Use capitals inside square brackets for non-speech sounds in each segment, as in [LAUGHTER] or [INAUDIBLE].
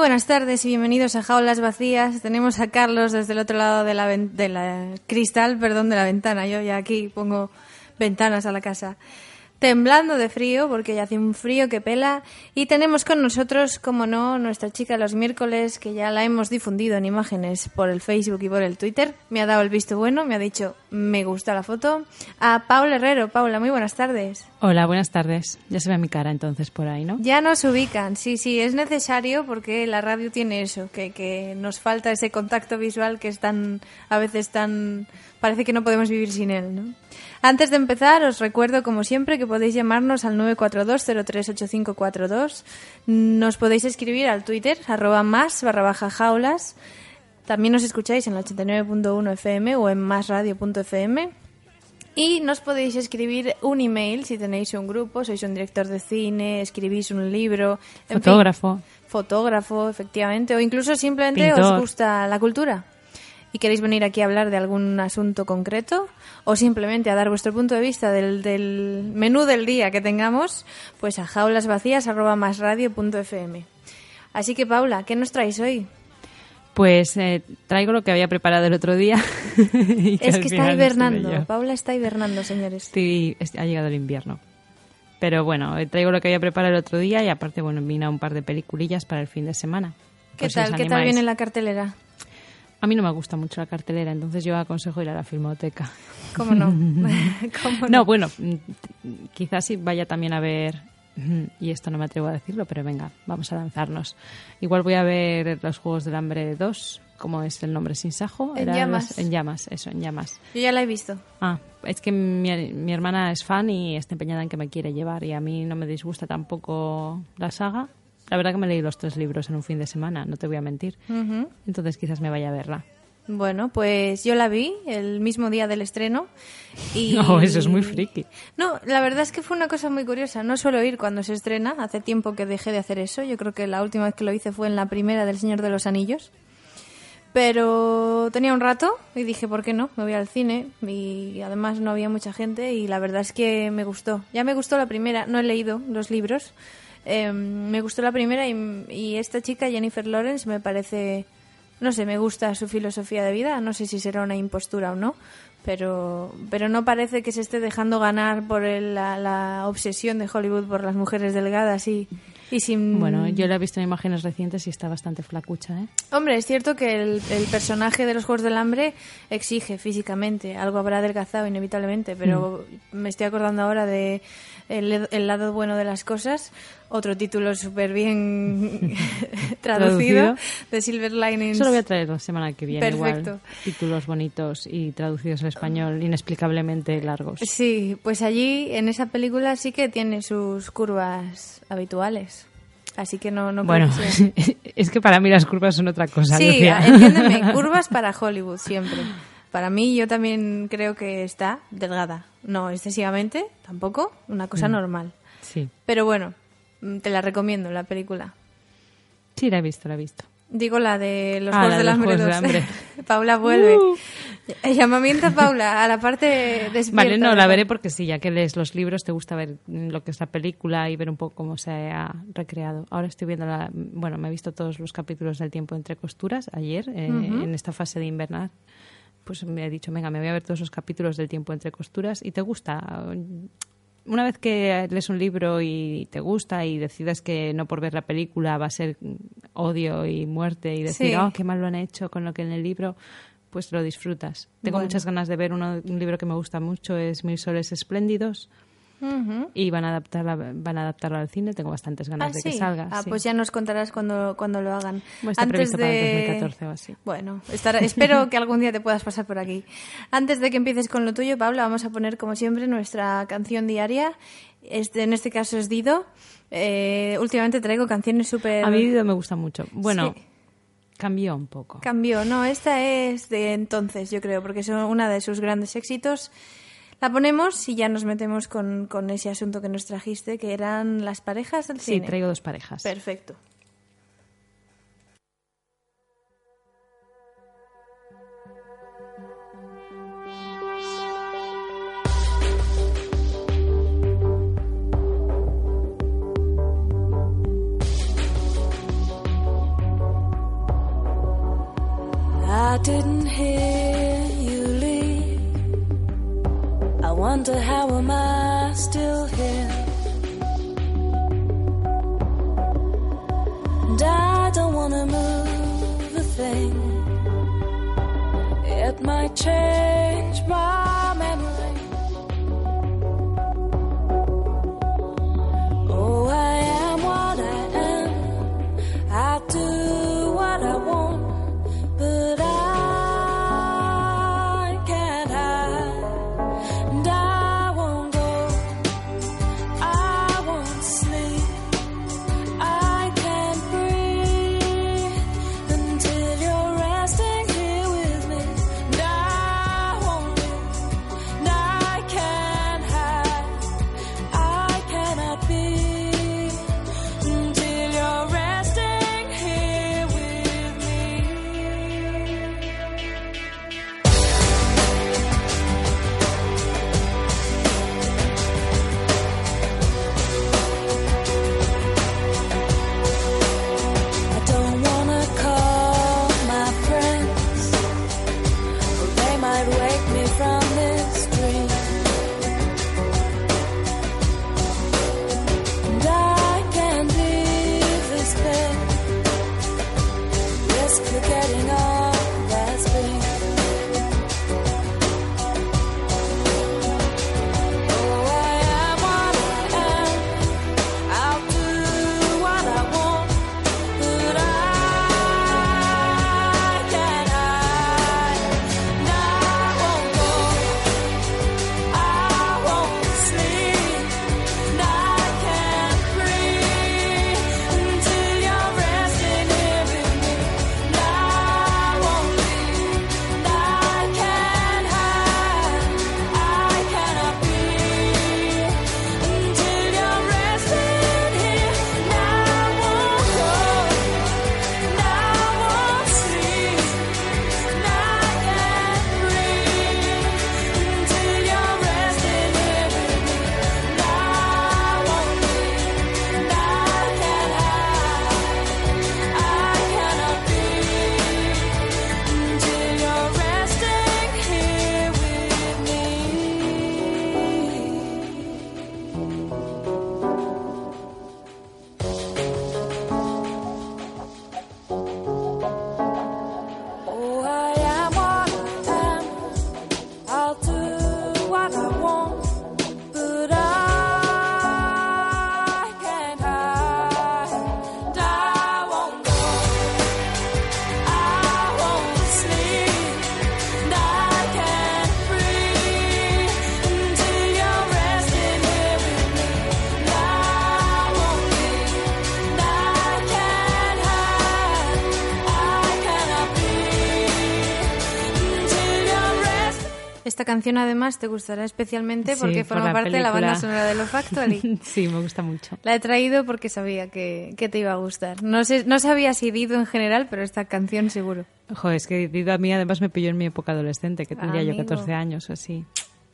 Buenas tardes y bienvenidos a Jaulas Vacías. Tenemos a Carlos desde el otro lado de la, cristal, perdón, de la ventana. Yo ya aquí pongo ventanas a la casa. Temblando de frío, porque ya hace un frío que pela. Y tenemos con nosotros, como no, nuestra chica de los miércoles, que ya la hemos difundido en imágenes por el Facebook y por el Twitter. Me ha dado el visto bueno, me ha dicho, me gusta la foto. A Paula Herrero. Paula, muy buenas tardes. Hola, buenas tardes. Ya se ve mi cara entonces por ahí, ¿no? Ya nos ubican, sí, sí, es necesario porque la radio tiene eso, que, que nos falta ese contacto visual que es tan, a veces tan, parece que no podemos vivir sin él, ¿no? Antes de empezar, os recuerdo, como siempre, que podéis llamarnos al 942-038542. Nos podéis escribir al Twitter, arroba más barra baja jaulas. También nos escucháis en el 89.1 FM o en másradio.fm. Y nos podéis escribir un email si tenéis un grupo, sois un director de cine, escribís un libro. en fin, Fotógrafo. fotógrafo, efectivamente, o incluso simplemente os gusta la cultura y queréis venir aquí a hablar de algún asunto concreto o simplemente a dar vuestro punto de vista del, del menú del día que tengamos, pues a jaulasvacías.masradio.fm. Así que, Paula, ¿qué nos traes hoy? Pues eh, traigo lo que había preparado el otro día. [LAUGHS] es que está hibernando. Paula está hibernando, señores. Es- ha llegado el invierno. Pero bueno, eh, traigo lo que había preparado el otro día y aparte, bueno, vino un par de peliculillas para el fin de semana. ¿Qué os tal? ¿Qué tal viene la cartelera? A mí no me gusta mucho la cartelera, entonces yo aconsejo ir a la filmoteca. ¿Cómo no? [LAUGHS] ¿Cómo No, bueno, mm, quizás sí vaya también a ver, mm, y esto no me atrevo a decirlo, pero venga, vamos a lanzarnos. Igual voy a ver los Juegos del Hambre 2, como es el nombre sin sajo. En Era llamas. así- En llamas, eso, en llamas. Yo ya la he visto. Ah, es que mi, mi hermana es fan y está empeñada en que me quiere llevar y a mí no me disgusta tampoco la saga. La verdad que me leí los tres libros en un fin de semana, no te voy a mentir. Entonces quizás me vaya a verla. Bueno, pues yo la vi el mismo día del estreno. Y... [LAUGHS] No, eso es muy friki. No, la verdad es que fue una cosa muy curiosa. No suelo ir cuando se estrena. Hace tiempo que dejé de hacer eso. Yo creo que la última vez que lo hice fue en la primera del Señor de los Anillos. Pero tenía un rato y dije, ¿por qué no? Me voy al cine y además no había mucha gente y la verdad es que me gustó. Ya me gustó la primera, no he leído los libros. Eh, me gustó la primera y, y esta chica, Jennifer Lawrence, me parece, no sé, me gusta su filosofía de vida. No sé si será una impostura o no, pero, pero no parece que se esté dejando ganar por el- la, la obsesión de Hollywood por las mujeres delgadas y, y sin... Bueno, yo la he visto en imágenes recientes y está bastante flacucha, ¿eh? Hombre, es cierto que el, el personaje de los Juegos del Hambre exige físicamente, algo habrá adelgazado inevitablemente, pero me estoy acordando ahora de el, el lado bueno de las cosas, otro título súper bien [LAUGHS] [LAUGHS] traducido, de Silver Linings. Eso lo voy a traer la semana que viene. Perfecto. Igual, títulos bonitos y traducidos al español inexplicablemente largos. Sí, pues allí en esa película sí que tiene sus curvas habituales. Así que no, no bueno, [LAUGHS] es que para mí las curvas son otra cosa. Sí, Lucía. entiéndeme, curvas para Hollywood siempre. Para mí yo también creo que está delgada. No excesivamente, tampoco, una cosa Mm. normal. Sí, Pero bueno, mm, te la recomiendo la película. sí, la he visto, la he visto. Digo la de los Ah, Juegos del de Hambre Juegos 2. Hambre. [LAUGHS] Paula vuelve. Uh. Llamamiento a Paula a la parte despierta. Vale, no, la veré porque sí, ya que lees los libros, te gusta ver lo que es la película y ver un poco cómo se ha recreado. Ahora estoy viendo la. Bueno, me he visto todos los capítulos del tiempo entre costuras ayer, eh, en esta fase de invernar. Pues me he dicho, venga, me voy a ver todos los capítulos del tiempo entre costuras y te gusta. una vez que lees un libro y te gusta y decides que no por ver la película va a ser odio y muerte y decir, Sí. oh, qué mal lo han hecho con lo que en el libro, pues lo disfrutas. Tengo Bueno. muchas ganas de ver uno- un libro que me gusta mucho, es Mil soles espléndidos. Y van a adaptarla, van a adaptarlo al cine. Tengo bastantes ganas Ah, de que salga. Ah, sí. pues ya nos contarás cuando, cuando lo hagan. Bueno, está previsto para el 2014 o así. Bueno, estará- espero que algún día te puedas pasar por aquí. Antes de que empieces con lo tuyo, Pablo, vamos a poner, como siempre, nuestra canción diaria. Este, en este caso es Dido. Eh, últimamente traigo canciones súper... A mí Dido me gusta mucho. Bueno, Sí. cambió un poco. Cambió, no, esta es de entonces, yo creo, porque es una de sus grandes éxitos. La ponemos y ya nos metemos con, con ese asunto que nos trajiste, que eran las parejas del Sí, cine. traigo dos parejas. Perfecto. I didn't hear wonder how am I still here? And I don't wanna move a thing. It my change Esta canción además te gustará especialmente Sí, porque por forma la parte de la banda película. sonora de Love Factory. [LAUGHS] sí, me gusta mucho. La he traído porque sabía que, que te iba a gustar. No sé, no sabía si Dido en general, pero esta canción seguro. Joder, es que Dido a mí además me pilló en mi época adolescente, que tendría yo Amigo. 14 años o así.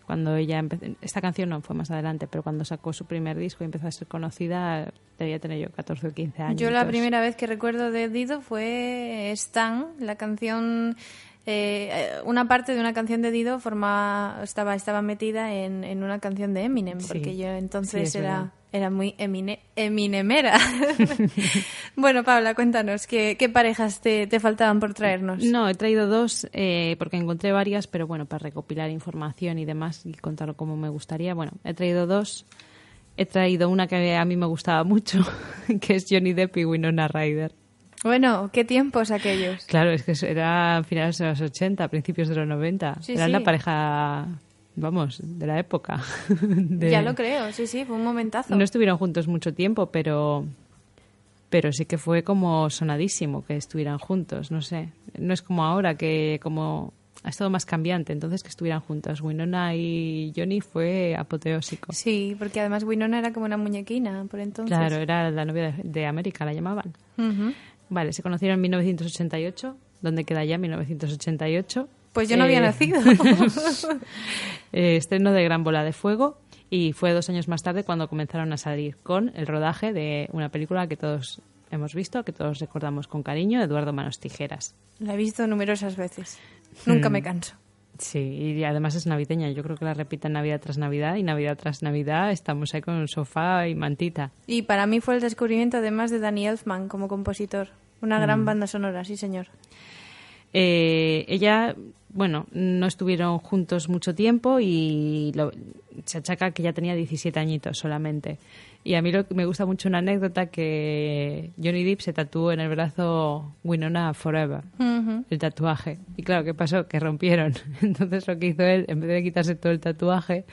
Cuando ella empezó... Esta canción no fue más adelante, pero cuando sacó su primer disco y empezó a ser conocida, debía tener yo 14 o 15 años. Yo la primera vez que recuerdo de Dido fue Stan, la canción eh, una parte de una canción de Dido forma, estaba, estaba metida en, en una canción de Eminem, Sí. porque yo entonces es era, verdad. era muy emine, eminemera. [LAUGHS] bueno, Paula, cuéntanos, ¿qué, qué parejas te, te faltaban por traernos? No, he traído dos eh, porque encontré varias, pero bueno, para recopilar información y demás y contarlo como me gustaría. Bueno, he traído dos. He traído una que a mí me gustaba mucho, [LAUGHS] que es Johnny Depp y Winona Ryder. Bueno, ¿qué tiempos aquellos? Claro, es que era finales de los 80, principios de los 90. Sí, era sí. la pareja, vamos, de la época. [LAUGHS] De- Ya lo creo, sí, sí, fue un momentazo. No estuvieron juntos mucho tiempo, pero pero sí que fue como sonadísimo que estuvieran juntos, no sé. No es como ahora que como ha estado más cambiante, entonces que estuvieran juntos. Winona y Johnny fue apoteósico. Sí, porque además Winona era como una muñequina por entonces. Claro, era la novia de, de América, la llamaban. Vale, se conocieron en 1988. ¿Dónde queda ya 1988? Pues yo no había Eh, nacido. [LAUGHS] eh, estreno de Gran Bola de Fuego y fue dos años más tarde cuando comenzaron a salir con el rodaje de una película que todos hemos visto, que todos recordamos con cariño, Eduardo Manos Tijeras. La he visto numerosas veces. Nunca Mm. me canso. Sí, y además es navideña. Yo creo que la repiten Navidad tras Navidad y Navidad tras Navidad estamos ahí con sofá y mantita. Y para mí fue el descubrimiento además de Danny Elfman como compositor. Una gran Mm. banda sonora, sí señor. Eh, ella, bueno, no estuvieron juntos mucho tiempo y lo- se achaca que ya tenía 17 añitos solamente. Y a mí lo que me gusta mucho una anécdota que Johnny Depp se tatuó en el brazo Winona Forever, el tatuaje. Y claro, ¿qué pasó? Que rompieron. [LAUGHS] Entonces lo que hizo él, en vez de quitarse todo el tatuaje,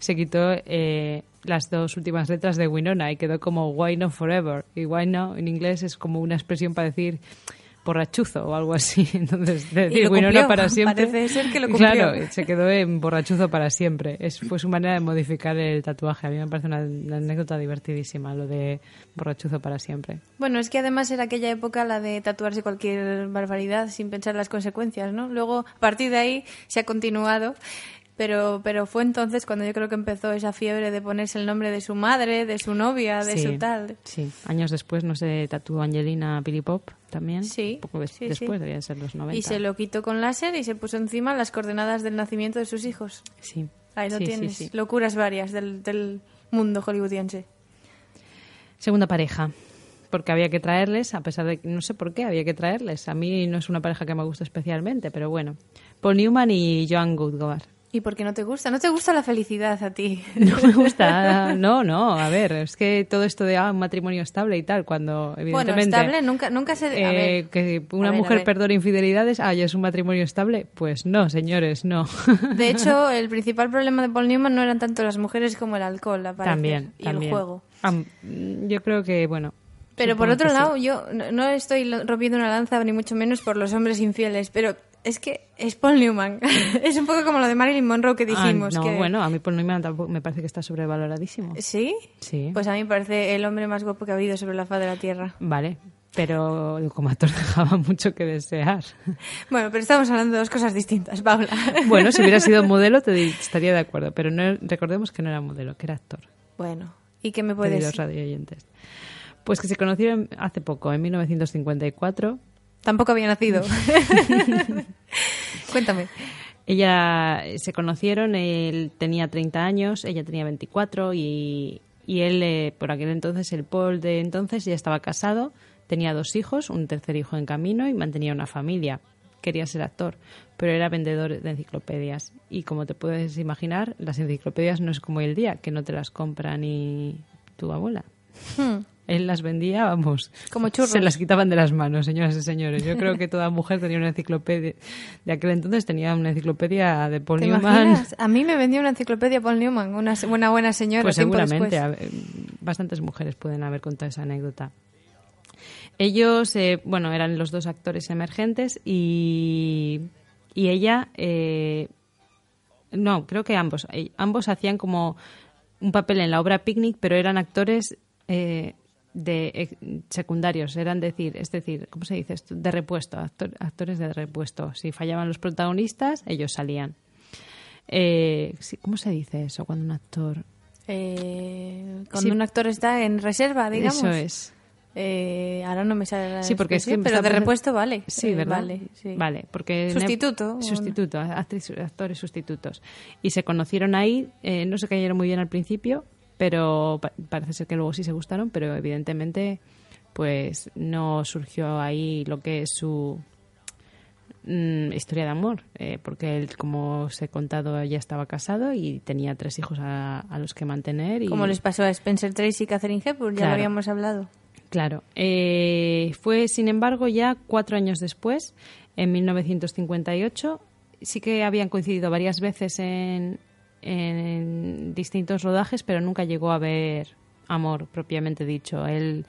se quitó eh, las dos últimas letras de Winona y quedó como Why no Forever. Y Why no en inglés es como una expresión para decir borrachuzo o algo así. [LAUGHS] Entonces, de decir Winona para siempre. Parece ser que lo cumplió. Claro, se quedó en borrachuzo para siempre. Es, fue su manera de modificar el tatuaje. A mí me parece una, una anécdota divertidísima, lo de borrachuzo para siempre. Bueno, es que además era aquella época la de tatuarse cualquier barbaridad sin pensar las consecuencias, ¿no? Luego, a partir de ahí, se ha continuado. Pero, pero fue entonces cuando yo creo que empezó esa fiebre de ponerse el nombre de su madre, de su novia, de Sí, su tal. Sí, años después no se tatuó Angelina Billy Pop también. Sí, Un poco des- sí, después, sí. debían ser los 90. Y se lo quitó con láser y se puso encima las coordenadas del nacimiento de sus hijos. Sí. Ahí lo tienes. Locuras varias del, del mundo hollywoodiense. Segunda pareja. Porque había que traerles, a pesar de que no sé por qué había que traerles. A mí no es una pareja que me gusta especialmente, pero bueno. Paul Newman y Joan Goodgar. ¿Y por qué no te gusta? ¿No te gusta la felicidad a ti? [LAUGHS] No me gusta, no, no, a ver, es que todo esto de ah, un matrimonio estable y tal, cuando bueno, evidentemente estable nunca, nunca se... a eh, ver. que una A ver, a mujer perdone infidelidades, ah, ya es un matrimonio estable, pues no, señores, no. De [LAUGHS] hecho, el principal problema de Paul Newman no eran tanto las mujeres como el alcohol, aparece, también, y también. el juego. Yo creo que, bueno. Pero por otro sí. lado, yo no- estoy rompiendo una lanza ni mucho menos por los hombres infieles, pero es que es Paul Newman. [LAUGHS] es un poco como lo de Marilyn Monroe que Ah, dijimos. no, que... bueno, a mí Paul Newman tampoco me parece que está sobrevaloradísimo. ¿Sí? Sí. Pues a mí me parece el hombre más guapo que ha habido sobre la faz de la Tierra. Vale, pero como actor [LAUGHS] dejaba mucho que desear. [LAUGHS] Bueno, pero estamos hablando de dos cosas distintas, Paula. Bueno, si hubiera sido modelo te estaría de acuerdo, pero no, recordemos que no era modelo, que era actor. bueno, ¿y qué me puedes...? radio oyentes. Pues que se conocieron hace poco, en 1954. Tampoco había nacido. [LAUGHS] Cuéntame. Ella eh, se conocieron, él tenía 30 años, ella tenía 24 y, y él, eh, por aquel entonces, el Paul de entonces ya estaba casado, tenía dos hijos, un tercer hijo en camino y mantenía una familia. Quería ser actor, pero era vendedor de enciclopedias. Y como te puedes imaginar, las enciclopedias no es como hoy el día, que no te las compra ni tu abuela. Hmm, Él las vendía, vamos. Como churros. Se las quitaban de las manos, señoras y señores. Yo creo que toda mujer tenía una enciclopedia. De aquel entonces tenía una enciclopedia de Paul ¿Te Newman. imaginas? A mí me vendió una enciclopedia Paul Newman, una se- buena señora. Pues seguramente. a bastantes mujeres pueden haber contado esa anécdota. Ellos, eh, bueno, eran los dos actores emergentes y, y ella, eh, no, creo que ambos, eh, ambos hacían como un papel en la obra Picnic, pero eran actores eh, de eh, secundarios, eran decir, es decir, ¿cómo se dice esto? De repuesto, actor- actores de repuesto. Si fallaban los protagonistas, ellos salían. Eh, ¿Cómo se dice eso cuando un actor Eh, cuando Sí. un actor está en reserva, digamos. eso es. Eh, ahora no me sale la Sí, porque es que pero de repuesto vale. Sí, Eh, ¿verdad? Vale, sí. Vale, porque... Sustituto, Sustituto, actriz- actores sustitutos. Y se conocieron ahí, eh, no se cayeron muy bien al principio, pero pa- parece ser que luego sí se gustaron, pero evidentemente pues no surgió ahí lo que es su mm, historia de amor, eh, porque él, como os he contado, ya estaba casado y tenía tres hijos a, a los que mantener. Y, Como les pasó a Spencer Tracy y Catherine Hepburn, ya Claro. lo habíamos hablado. Claro. Eh, fue, sin embargo, ya cuatro años después, en 1958. Sí que habían coincidido varias veces en, en distintos rodajes, pero nunca llegó a haber amor propiamente dicho. Él,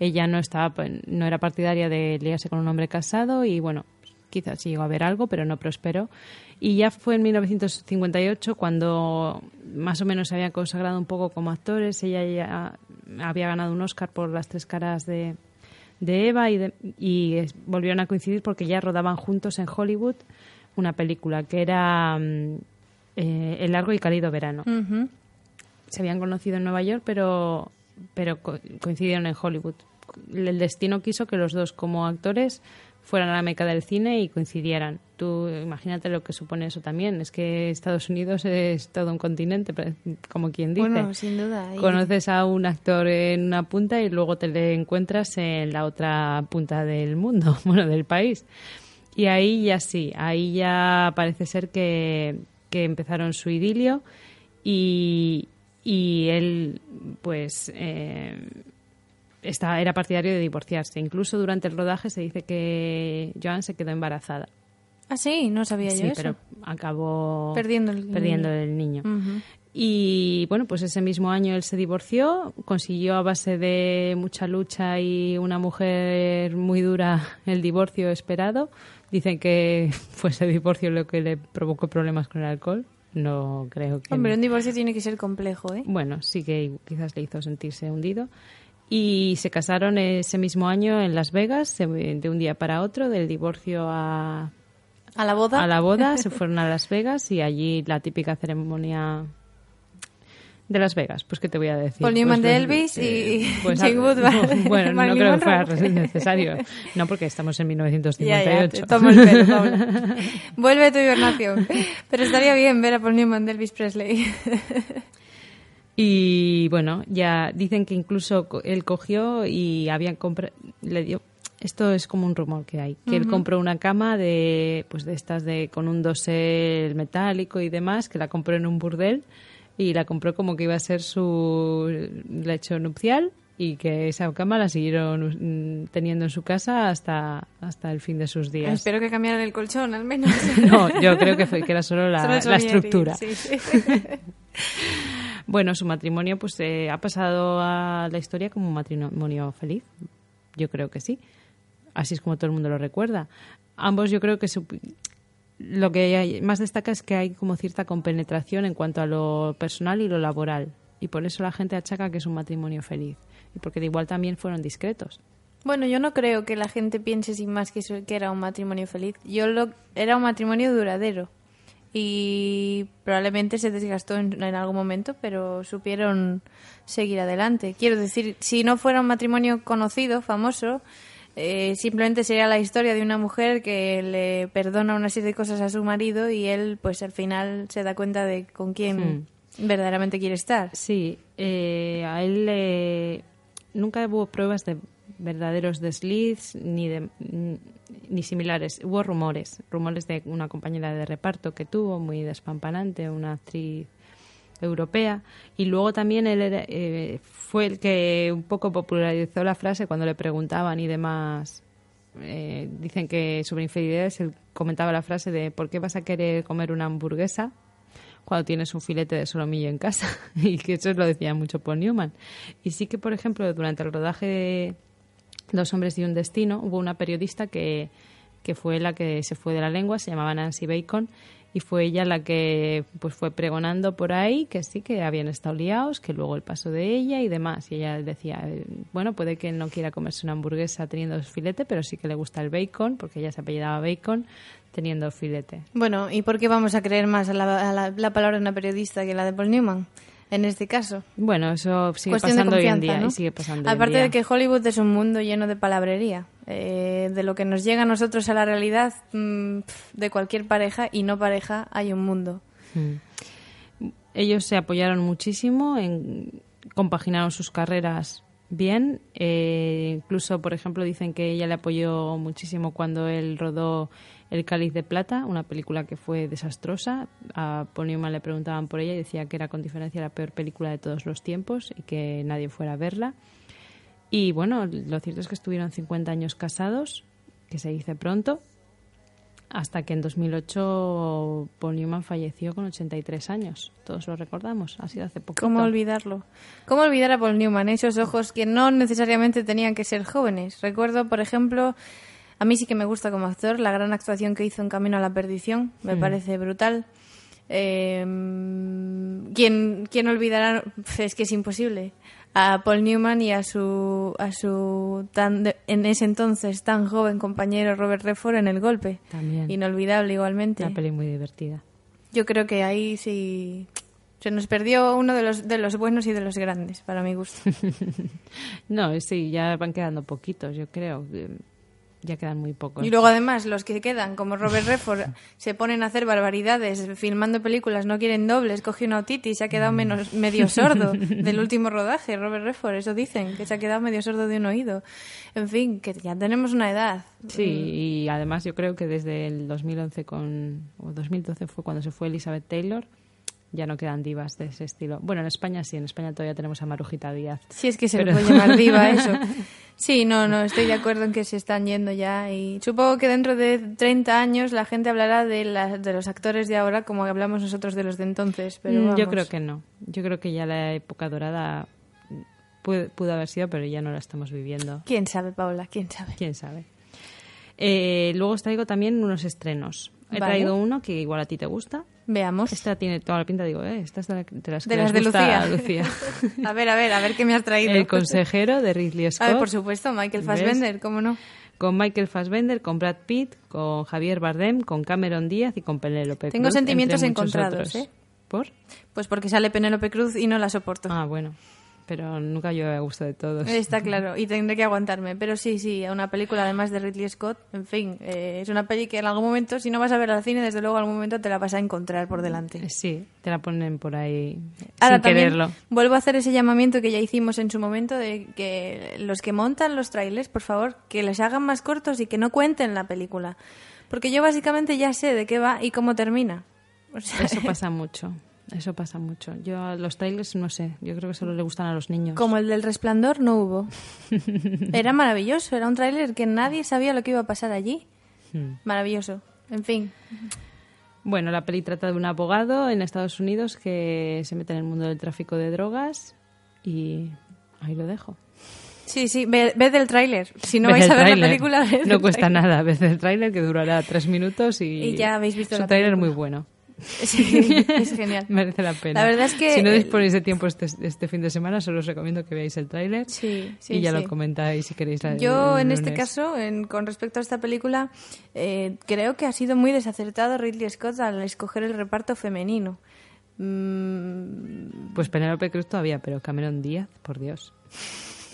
ella no estaba, no era partidaria de liarse con un hombre casado y bueno, quizás llegó a haber algo, pero no prosperó. Y ya fue en 1958 cuando más o menos se había consagrado un poco como actores. Ella ya había ganado un Oscar por las tres caras de, de Eva y, de- y volvieron a coincidir porque ya rodaban juntos en Hollywood una película que era mm, eh, El largo y cálido verano. Se habían conocido en Nueva York, pero, pero co- coincidieron en Hollywood. El destino quiso que los dos como actores fueran a la meca del cine y coincidieran. Tú imagínate lo que supone eso también. Es que Estados Unidos es todo un continente, como quien dice. Bueno, sin duda. y- Conoces a un actor en una punta y luego te le encuentras en la otra punta del mundo, [LAUGHS] bueno, del país. Y ahí ya sí, ahí ya parece ser que, que empezaron su idilio y, y él, pues, eh, estaba, era partidario de divorciarse. Incluso durante el rodaje se dice que Joan se quedó embarazada. Ah, sí, no sabía yo Sí, eso. pero acabó Perdiendo el perdiendo niño. el niño. Y bueno, pues ese mismo año él se divorció, consiguió a base de mucha lucha y una mujer muy dura el divorcio esperado. Dicen que [LAUGHS] fue ese divorcio lo que le provocó problemas con el alcohol. No creo que. Hombre, un divorcio tiene que ser complejo, ¿eh? Bueno, sí que quizás le hizo sentirse hundido. Y se casaron ese mismo año en Las Vegas, de un día para otro, del divorcio a, A la boda. a la boda, se [LAUGHS] fueron a Las Vegas y allí la típica ceremonia de Las Vegas, pues qué te voy a decir. Paul Newman Pues, de pues, Elvis y [LAUGHS] pues, Jane Bueno, [LAUGHS] no creo que fuera necesario. No, porque estamos en [LAUGHS] Ya, 1958. ya, tomo el pelo, Paula. Vuelve tu hibernación. Pero estaría bien ver a Paul Newman de Elvis Presley. Y bueno, ya dicen que incluso él cogió y habían comprado, le dio, esto es como un rumor que hay, que él compró una cama de, pues de estas de, con un dosel metálico y demás, que la compró en un burdel y la compró como que iba a ser su lecho nupcial y que esa cama la siguieron mm, teniendo en su casa hasta, hasta el fin de sus días. Espero que cambiaran el colchón, al menos. [LAUGHS] No, yo creo que, fue, que era solo la, Solo la estructura. sí. [LAUGHS] Bueno, su matrimonio pues eh, ha pasado a la historia como un matrimonio feliz. Yo creo que sí. Así es como todo el mundo lo recuerda. Ambos yo creo que lo que más destaca es que hay como cierta compenetración en cuanto a lo personal y lo laboral. Y por eso la gente achaca que es un matrimonio feliz. Y porque de igual también fueron discretos. Bueno, yo no creo que la gente piense sin más que, que era un matrimonio feliz. Yo lo era un matrimonio duradero y probablemente se desgastó en algún momento, pero supieron seguir adelante. Quiero decir, si no fuera un matrimonio conocido, famoso, eh, simplemente sería la historia de una mujer que le perdona una serie de cosas a su marido y él, pues al final se da cuenta de con quién verdaderamente quiere estar. Sí, eh, a él eh, nunca hubo pruebas de verdaderos desliz ni de ni similares. Hubo rumores, rumores de una compañera de reparto que tuvo muy despampanante, una actriz europea y luego también él era- eh, fue el que un poco popularizó la frase cuando le preguntaban y demás eh, dicen que sobre infidelidades él comentaba la frase de ¿por qué vas a querer comer una hamburguesa cuando tienes un filete de solomillo en casa? [LAUGHS] y que eso lo decía mucho Paul Newman. Y sí que, por ejemplo, durante el rodaje de Dos hombres y un destino hubo una periodista que, que fue la que se fue de la lengua, se llamaba Nancy Bacon, y fue ella la que pues fue pregonando por ahí que sí que habían estado liados, que luego el paso de ella y demás. Y ella decía, eh, bueno, puede que no quiera comerse una hamburguesa teniendo filete, pero sí que le gusta el bacon, porque ella se apellidaba Bacon teniendo filete. Bueno, ¿y por qué vamos a creer más a la, a la- la palabra de una periodista que la de Paul Newman? En este caso. Bueno, eso sigue Cuestión pasando hoy en día ¿no? y sigue pasando hoy en Aparte día. de que Hollywood es un mundo lleno de palabrería. Eh, de lo que nos llega a nosotros a la realidad mm, de cualquier pareja y no pareja hay un mundo. Mm. Ellos se apoyaron muchísimo, en, compaginaron sus carreras bien. eh, incluso, por ejemplo, dicen que ella le apoyó muchísimo cuando él rodó El Cáliz de Plata, una película que fue desastrosa. A Newman le preguntaban por ella y decía que era con diferencia la peor película de todos los tiempos y que nadie fuera a verla. Y bueno, lo cierto es que estuvieron 50 años casados, que se dice pronto, hasta que en 2008 Paul Newman falleció con 83 años. Todos lo recordamos, ha sido hace poco. ¿Cómo olvidarlo? ¿Cómo olvidar a Paul Newman? Esos ojos que no necesariamente tenían que ser jóvenes. Recuerdo, por ejemplo, a mí sí que me gusta como actor, la gran actuación que hizo en Camino a la Perdición, me parece brutal. Eh, ¿quién, ¿Quién olvidará? [LAUGHS] Es que es imposible. A Paul Newman y a su, a su tan de- en ese entonces tan joven compañero Robert Redford en El Golpe. También. Inolvidable igualmente. Una peli muy divertida. Yo creo que ahí sí se nos perdió uno de los, de los buenos y de los grandes, para mi gusto. [LAUGHS] No, sí, ya van quedando poquitos, yo creo. Ya quedan muy pocos. Y luego además los que quedan, como Robert Redford, se ponen a hacer barbaridades, filmando películas, no quieren dobles, coge una otitis, se ha quedado menos, medio sordo del último rodaje, Robert Redford, eso dicen, que se ha quedado medio sordo de un oído. En fin, que ya tenemos una edad. Sí, y además yo creo que desde el 2011 con, o 2012 fue cuando se fue Elizabeth Taylor, ya no quedan divas de ese estilo. Bueno, en España sí, en España todavía tenemos a Marujita Díaz. Si es que se Pero- puede llamar diva [LAUGHS] eso. Sí, no, no, estoy de acuerdo en que se están yendo ya y supongo que dentro de 30 años la gente hablará de, la- de los actores de ahora como hablamos nosotros de los de entonces, pero Mm, Yo creo que no. Yo creo que ya la época dorada pudo haber sido, pero ya no la estamos viviendo. ¿Quién sabe, Paula? ¿Quién sabe? ¿Quién sabe? Eh, luego os traigo también unos estrenos. He Vale. traído uno que igual a ti te gusta. Veamos. Esta tiene toda la pinta, digo, eh, esta es de, la- de las que De les las de gusta Lucía. a Lucía. [LAUGHS] A ver, a ver, a ver qué me has traído. El consejero de Ridley A Scott. ver, por supuesto, Michael ¿Ves? Fassbender, ¿cómo no? Con Michael Fassbender, con Brad Pitt, con Javier Bardem, con Cameron Díaz y con Penélope Tengo Cruz, sentimientos entre muchos encontrados. ¿eh? ¿Por? Pues porque sale Penélope Cruz y no la soporto. Ah, bueno. Pero nunca yo a gusto de todos. Está [LAUGHS] claro, y tendré que aguantarme. Pero sí, sí, una película además de Ridley Scott, en fin, eh, es una peli que en algún momento, si no vas a ver al cine, desde luego en algún momento te la vas a encontrar por delante. Sí, te la ponen por ahí Ahora sin también quererlo. vuelvo a hacer ese llamamiento que ya hicimos en su momento de que los que montan los trailers, por favor, que les hagan más cortos y que no cuenten la película. Porque yo básicamente ya sé de qué va y cómo termina. O sea, Eso [LAUGHS] pasa mucho. Eso pasa mucho. Yo a los trailers no sé. Yo creo que solo le gustan a los niños. Como el del resplandor no hubo. [LAUGHS] Era maravilloso, era un tráiler que nadie sabía lo que iba a pasar allí. Hmm. Maravilloso. En fin, Bueno, la peli trata de un abogado en Estados Unidos que se mete en el mundo del tráfico de drogas y ahí lo dejo. sí, sí, ve, ved el tráiler. Si no Ves vais a ver la película, ved No cuesta nada. Ves el tráiler que durará tres minutos y, Y ya habéis visto es un tráiler muy bueno. [LAUGHS] Sí, es genial. [LAUGHS] Merece la pena. La verdad es que Si no disponéis de tiempo este, este fin de semana, solo os recomiendo que veáis el tráiler Sí, sí, y ya sí. lo comentáis si queréis. La, Yo, en este caso, en- con respecto a esta película, eh, creo que ha sido muy desacertado Ridley Scott al escoger el reparto femenino. Mm, Pues Penélope Cruz todavía, pero Cameron Díaz, por Dios.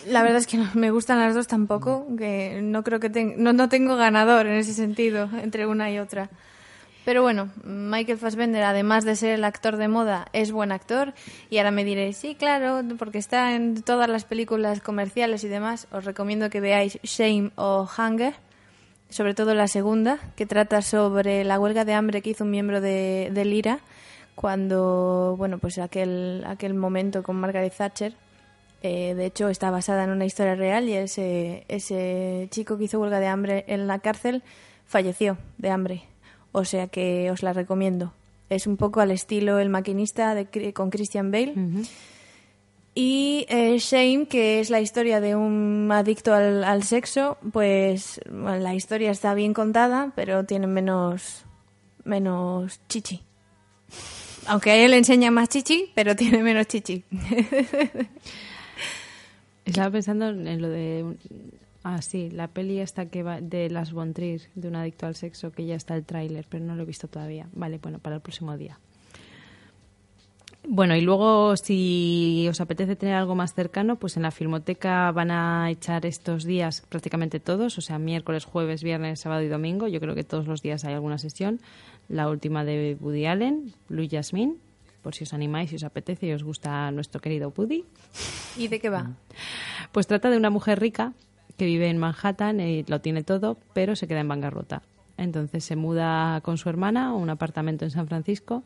la verdad es que no me gustan las dos tampoco, que no creo que ten- no, no tengo ganador en ese sentido entre una y otra. Pero bueno, Michael Fassbender, además de ser el actor de moda, es buen actor. Y ahora me diréis, sí, claro, porque está en todas las películas comerciales y demás. Os recomiendo que veáis Shame o Hunger, sobre todo la segunda, que trata sobre la huelga de hambre que hizo un miembro de, del IRA cuando, bueno, pues aquel, aquel momento con Margaret Thatcher. Eh, de hecho, está basada en una historia real y ese, ese chico que hizo huelga de hambre en la cárcel falleció de hambre. O sea que os la recomiendo. Es un poco al estilo El maquinista de, con Christian Bale. Y eh, Shame, que es la historia de un adicto al, al sexo, pues bueno, la historia está bien contada, pero tiene menos, menos chichi. Aunque a él le enseña más chichi, pero tiene menos chichi. [LAUGHS] Estaba pensando en lo de... Ah, sí, la peli esta que va de Las Von Trier, de un adicto al sexo, que ya está el tráiler, pero no lo he visto todavía. Vale, bueno, para el próximo día. Bueno, y luego si os apetece tener algo más cercano, pues en la Filmoteca van a echar estos días prácticamente todos, o sea, miércoles, jueves, viernes, sábado y domingo. Yo creo que todos los días hay alguna sesión. La última de Woody Allen, Blue Jasmine, por si os animáis, si os apetece y os gusta nuestro querido Woody. ¿Y de qué va? Pues trata de una mujer rica que vive en Manhattan y lo tiene todo, pero se queda en bancarrota. Entonces se muda con su hermana a un apartamento en San Francisco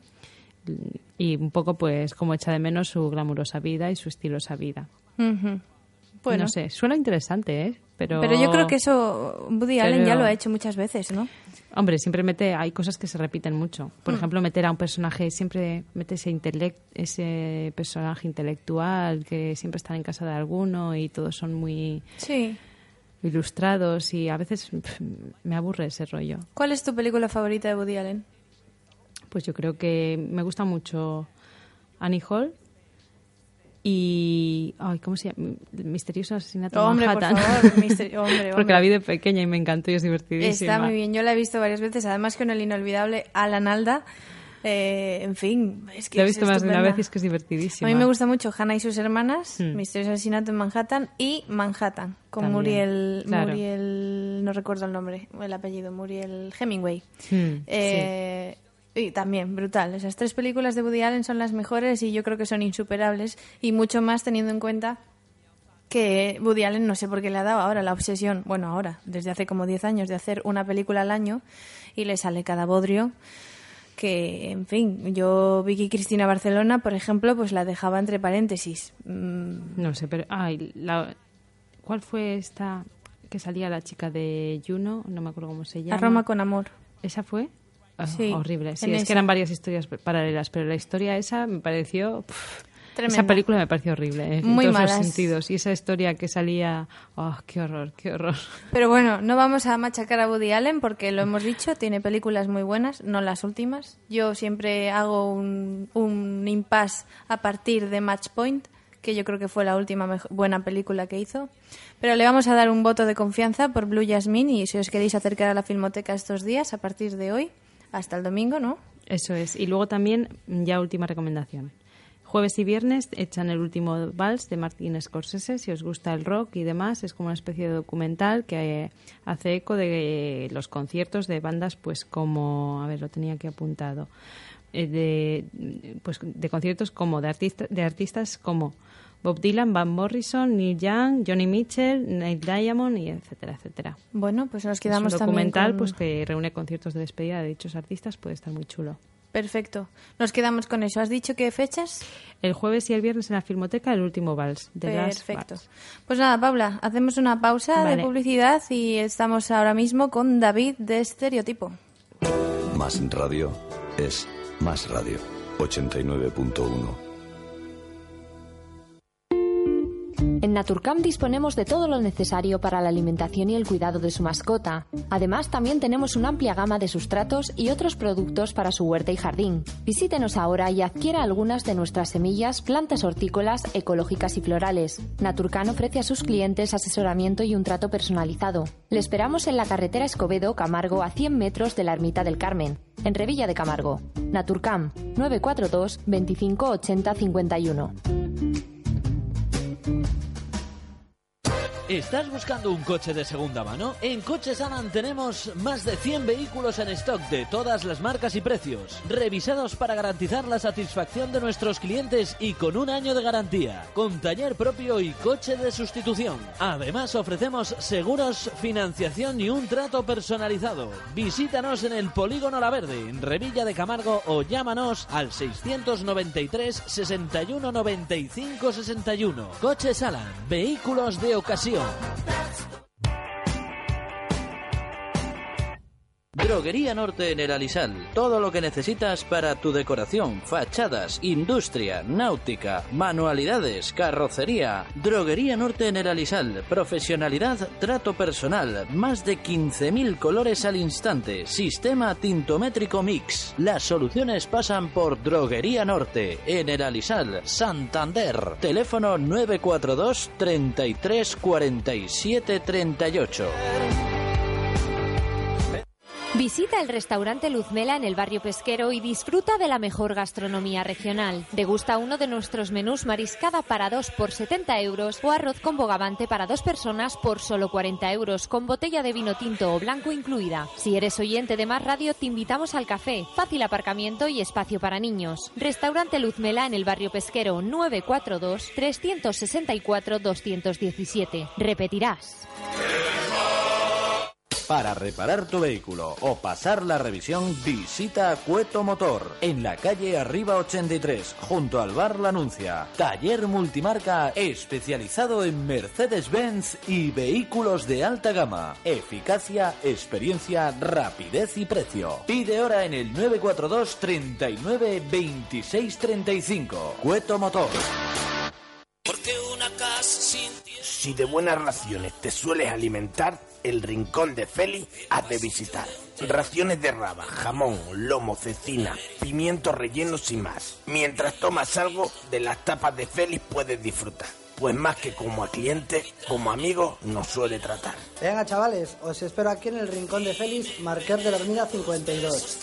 y un poco pues como echa de menos su glamurosa vida y su estilosa vida. Bueno, No sé, suena interesante, ¿eh? Pero, pero yo creo que eso Woody Allen ya lo ha hecho muchas veces, ¿no? Hombre, siempre mete, hay cosas que se repiten mucho. Por ejemplo, meter a un personaje, siempre mete ese, intelect, ese personaje intelectual que siempre está en casa de alguno y todos son muy Sí. Ilustrados y a veces me aburre ese rollo. ¿Cuál es tu película favorita de Woody Allen? Pues yo creo que me gusta mucho Annie Hall y... Ay, ¿Cómo se llama? Misterioso asesinato Hombre, por Manhattan. favor, [LAUGHS] mister- hombre, Porque la vi de pequeña y me encantó y es divertidísima. Está muy bien, yo la he visto varias veces, además con el inolvidable Alan Alda. Eh, en fin, es que he es visto más de una vez y es que es divertidísima. A mí me gusta mucho Hannah y sus hermanas, Hmm. Misterioso asesinato en Manhattan y Manhattan, con También, Muriel, claro. Muriel, no recuerdo el nombre, el apellido, Muriel Hemingway. Hmm, Eh, Y también, brutal. Esas tres películas de Woody Allen son las mejores y yo creo que son insuperables y mucho más teniendo en cuenta que Woody Allen no sé por qué le ha dado ahora la obsesión, bueno, ahora, desde hace como 10 años, de hacer una película al año y le sale cada bodrio que, en fin, yo Vicky Cristina Barcelona, por ejemplo, pues la dejaba entre paréntesis. Mm, No sé, pero... Ay, la... ¿Cuál fue esta que salía la chica de Juno? No me acuerdo cómo se llama. a Roma con amor. ¿Esa fue? Ah, Sí, horrible. Sí, es esa. que eran varias historias paralelas, pero la historia esa me pareció... pff, Esa película me pareció horrible, en Muy todos malas. los sentidos. Y esa historia que salía... ¡Oh, qué horror, qué horror! Pero bueno, no vamos a machacar a Woody Allen porque lo hemos dicho, tiene películas muy buenas, no las últimas. Yo siempre hago un, un impasse a partir de Match Point, que yo creo que fue la última buena película que hizo. Pero le vamos a dar un voto de confianza por Blue Jasmine y si os queréis acercar a la filmoteca estos días, a partir de hoy, hasta el domingo, ¿no? Eso es. Y luego también, ya última recomendación. Jueves y viernes echan el último vals de Martin Scorsese. Si os gusta el rock y demás, es como una especie de documental que eh, hace eco de los conciertos de bandas, pues como, a ver, lo tenía aquí apuntado, eh, de, pues de conciertos como de, artista, de artistas como Bob Dylan, Van Morrison, Neil Young, Johnny Mitchell, Neil Diamond y etcétera, etcétera. Bueno, pues nos Es quedamos un también documental con- pues que reúne conciertos de despedida de dichos artistas, puede estar muy chulo. Perfecto. Nos quedamos con eso. ¿Has dicho qué fechas? El jueves y el viernes en la Filmoteca, el último vals. De Perfecto. Vals. Pues nada, Paula, hacemos una pausa de publicidad y estamos ahora mismo con David de Estereotipo. Más radio es más radio. 89.1. En Naturcam disponemos de todo lo necesario para la alimentación y el cuidado de su mascota. Además, también tenemos una amplia gama de sustratos y otros productos para su huerta y jardín. Visítenos ahora y adquiera algunas de nuestras semillas, plantas hortícolas, ecológicas y florales. Naturcam ofrece a sus clientes asesoramiento y un trato personalizado. Le esperamos en la carretera Escobedo, Camargo, a 100 metros de la Ermita del Carmen, en Revilla de Camargo. Naturcam 942 25 80 51. Thank you. ¿Estás buscando un coche de segunda mano? En Coches Alan tenemos más de 100 vehículos en stock de todas las marcas y precios, revisados para garantizar la satisfacción de nuestros clientes y con un año de garantía, con taller propio y coche de sustitución. Además ofrecemos seguros, financiación y un trato personalizado. Visítanos en el Polígono La Verde, en Revilla de Camargo o llámanos al 693 61 95 61. Coches Alan, vehículos de ocasión. Show. Droguería Norte en el Alisal. Todo lo que necesitas para tu decoración, fachadas, industria, náutica, manualidades, carrocería. Droguería Norte en el Alisal. Profesionalidad, trato personal. Más de 15.000 colores al instante. Sistema tintométrico mix. Las soluciones pasan por Droguería Norte en el Alisal, Santander. Teléfono 942 33 47 38. Visita el restaurante Luzmela en el barrio pesquero y disfruta de la mejor gastronomía regional. Degusta uno de nuestros menús mariscada para dos por 70 euros o arroz con bogavante para dos personas por solo 40 euros, con botella de vino tinto o blanco incluida. Si eres oyente de Más Radio, te invitamos al café, fácil aparcamiento y espacio para niños. Restaurante Luzmela en el barrio pesquero 942-364-217. Repetirás. Para reparar tu vehículo o pasar la revisión, visita Cueto Motor en la calle Arriba 83, junto al bar La Anuncia. Taller multimarca especializado en Mercedes-Benz y vehículos de alta gama. Eficacia, experiencia, rapidez y precio. Pide hora en el 942 39 26 35. Cueto Motor. Si de buenas raciones te sueles alimentar, el rincón de Feli has de visitar. Raciones de raba, jamón, lomo, cecina, pimientos rellenos y más. Mientras tomas algo, de las tapas de Félix puedes disfrutar. Pues más que como a cliente, como amigo nos suele tratar. Venga, chavales, os espero aquí en el rincón de Félix, Marqués de la Avenida 52.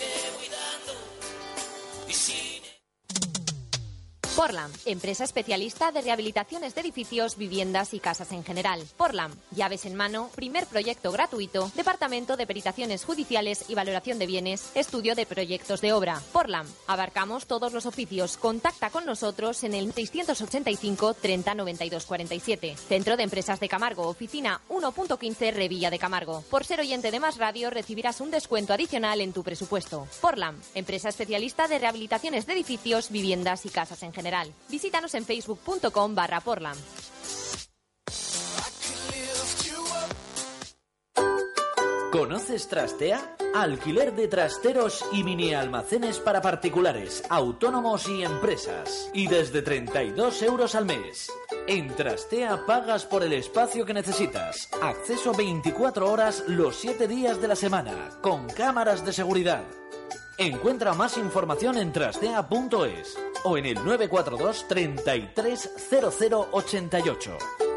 Porlam, empresa especialista de rehabilitaciones de edificios, viviendas y casas en general. Porlam, llaves en mano, primer proyecto gratuito, departamento de peritaciones judiciales y valoración de bienes, estudio de proyectos de obra. Porlam, abarcamos todos los oficios. Contacta con nosotros en el 685 30 92 47. Centro de Empresas de Camargo, oficina 1.15 Revilla de Camargo. Por ser oyente de Más Radio recibirás un descuento adicional en tu presupuesto. Porlam, empresa especialista de rehabilitaciones de edificios, viviendas y casas en general. Visítanos en facebook.com barra Porlam. ¿Conoces Trastea? Alquiler de trasteros y mini almacenes para particulares, autónomos y empresas. Y desde 32 euros al mes. En Trastea pagas por el espacio que necesitas. Acceso 24 horas los 7 días de la semana, con cámaras de seguridad. Encuentra más información en trastea.es o en el 942 330088.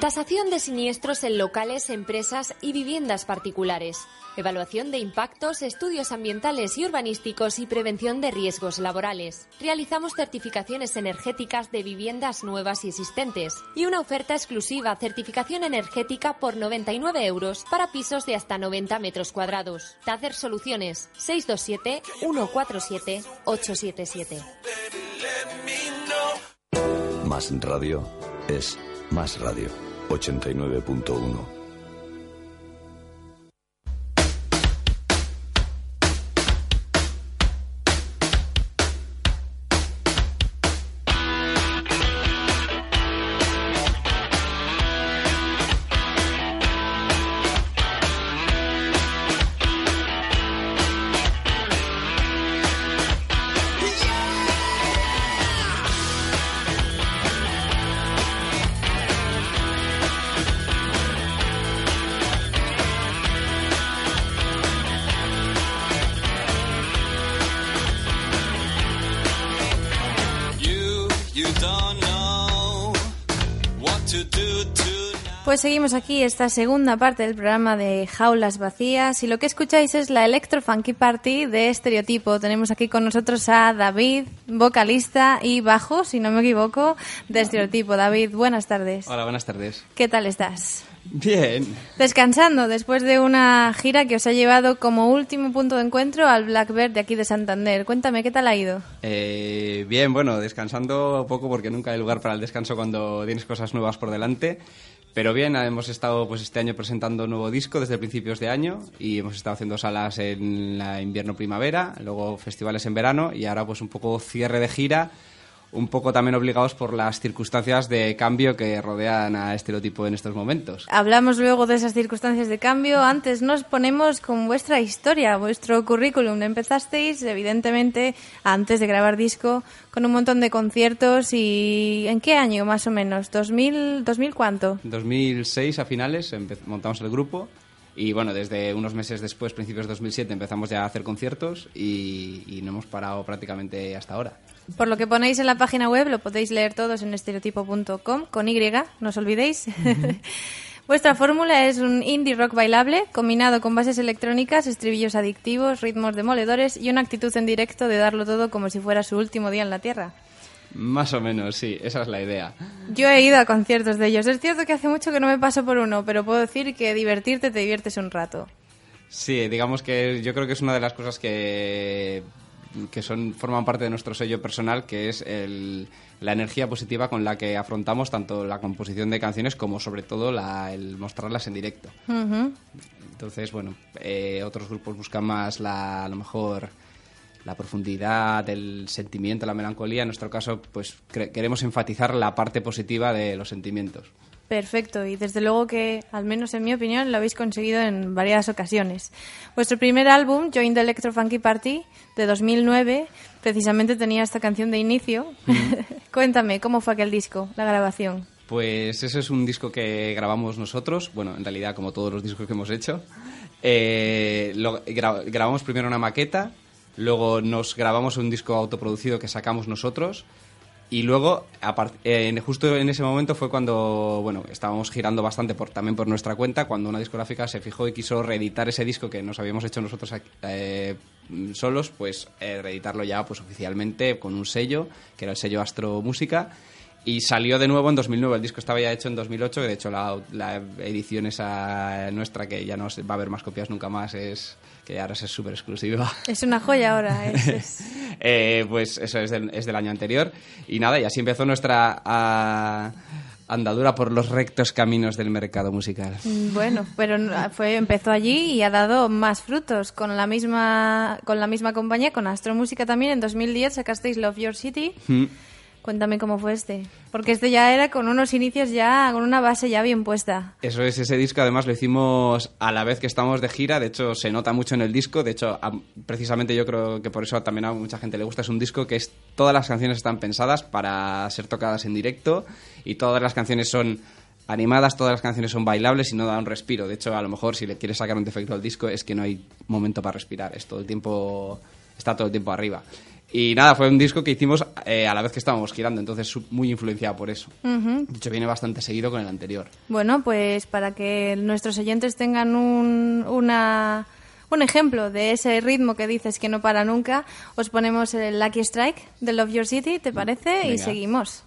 Tasación de siniestros en locales, empresas y viviendas particulares. Evaluación de impactos, estudios ambientales y urbanísticos y prevención de riesgos laborales. Realizamos certificaciones energéticas de viviendas nuevas y existentes. Y una oferta exclusiva, certificación energética por 99 euros para pisos de hasta 90 metros cuadrados. Tacer Soluciones 627-147-877. Más radio es más radio. 89.1. seguimos aquí esta segunda parte del programa de Jaulas Vacías y lo que escucháis es la Electro Funky Party de Estereotipo. Tenemos aquí con nosotros a David, vocalista y bajo, si no me equivoco, de Estereotipo. David, buenas tardes. Hola, buenas tardes. ¿Qué tal estás? Bien. Descansando después de una gira que os ha llevado como último punto de encuentro al Blackbird de aquí de Santander. Cuéntame, ¿qué tal ha ido? Eh, bien, bueno, descansando poco porque nunca hay lugar para el descanso cuando tienes cosas nuevas por delante. Pero bien, hemos estado pues este año presentando un nuevo disco desde principios de año y hemos estado haciendo salas en la invierno-primavera, luego festivales en verano y ahora pues un poco cierre de gira, un poco también obligados por las circunstancias de cambio que rodean a Estereotipo en estos momentos. Hablamos luego de esas circunstancias de cambio. Antes nos ponemos con vuestra historia, vuestro currículum. Empezasteis, evidentemente, antes de grabar disco, con un montón de conciertos. ¿Y en qué año, más o menos? ¿2000, 2000 cuánto? En 2006 a finales montamos el grupo y bueno, desde unos meses después, principios de 2007, empezamos ya a hacer conciertos y, y no hemos parado prácticamente hasta ahora. Por lo que ponéis en la página web, lo podéis leer todos en estereotipo.com, con Y, no os olvidéis. [LAUGHS] Vuestra fórmula es un indie rock bailable combinado con bases electrónicas, estribillos adictivos, ritmos demoledores y una actitud en directo de darlo todo como si fuera su último día en la Tierra. Más o menos, sí, esa es la idea. Yo he ido a conciertos de ellos. Es cierto que hace mucho que no me paso por uno, pero puedo decir que divertirte te diviertes un rato. Sí, digamos que yo creo que es una de las cosas que, que son, forman parte de nuestro sello personal, que es el- la energía positiva con la que afrontamos tanto la composición de canciones como sobre todo la- el mostrarlas en directo. Entonces, bueno, eh, otros grupos buscan más la, a lo mejor la profundidad, el sentimiento, la melancolía. En nuestro caso, pues queremos enfatizar la parte positiva de los sentimientos. Perfecto, y desde luego que, al menos en mi opinión, lo habéis conseguido en varias ocasiones. Vuestro primer álbum, Join the Electro Funky Party, de 2009, precisamente tenía esta canción de inicio. [LAUGHS] Cuéntame, ¿cómo fue aquel disco, la grabación? Pues ese es un disco que grabamos nosotros, bueno, en realidad como todos los discos que hemos hecho. Eh, lo- gra- grabamos primero una maqueta, luego nos grabamos un disco autoproducido que sacamos nosotros y luego, en- justo en ese momento fue cuando, bueno, estábamos girando bastante por, también por nuestra cuenta, cuando una discográfica se fijó y quiso reeditar ese disco que nos habíamos hecho nosotros eh, solos, pues eh, reeditarlo ya pues oficialmente con un sello, que era el sello Astro Música. Y salió de nuevo en 2009. El disco estaba ya hecho en 2008. que De hecho, la, la edición esa nuestra, que ya no va a haber más copias nunca más, es que ahora es súper exclusiva. Es una joya ahora. [LAUGHS] es- es- Eh, pues eso es del, es del año anterior. Y nada, y así empezó nuestra ah, andadura por los rectos caminos del mercado musical. Mm, Bueno, pero fue, empezó allí y ha dado más frutos. Con la misma, con la misma compañía, con Astro Música también, en 2010 sacasteis Love Your City. Mm. Cuéntame cómo fue este. Porque este ya era con unos inicios ya, con una base ya bien puesta. Eso es, ese disco además lo hicimos a la vez que estamos de gira, de hecho se nota mucho en el disco, de hecho precisamente yo creo que por eso también a mucha gente le gusta, es un disco que es, todas las canciones están pensadas para ser tocadas en directo y todas las canciones son animadas, todas las canciones son bailables y no da un respiro, de hecho a lo mejor si le quieres sacar un defecto al disco es que no hay momento para respirar, es todo el tiempo, está todo el tiempo arriba. Y nada, fue un disco que hicimos eh, a la vez que estábamos girando, entonces muy influenciado por eso. Ujú. De hecho, viene bastante seguido con el anterior. Bueno, pues para que nuestros oyentes tengan un, una, un ejemplo de ese ritmo que dices que no para nunca, os ponemos el Lucky Strike de Love Your City, ¿te parece? Y seguimos.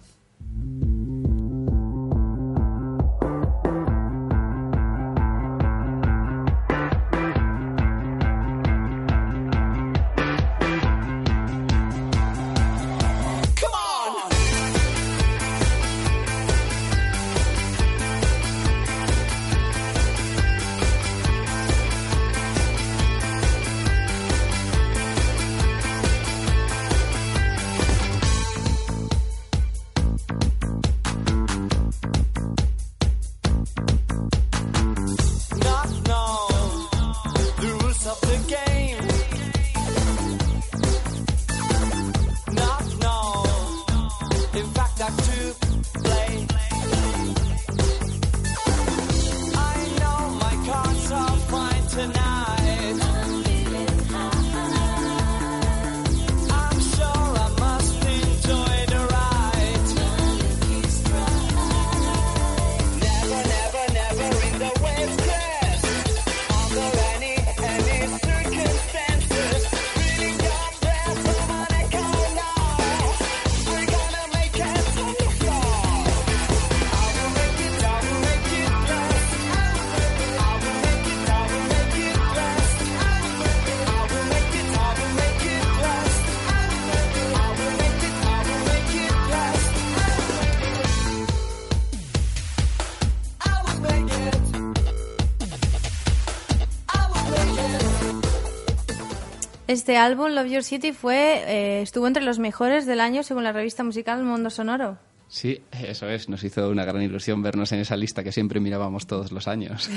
Este álbum, Love Your City, fue, eh, estuvo entre los mejores del año según la revista musical Mundo Sonoro. Sí, eso es. Nos hizo una gran ilusión vernos en esa lista que siempre mirábamos todos los años.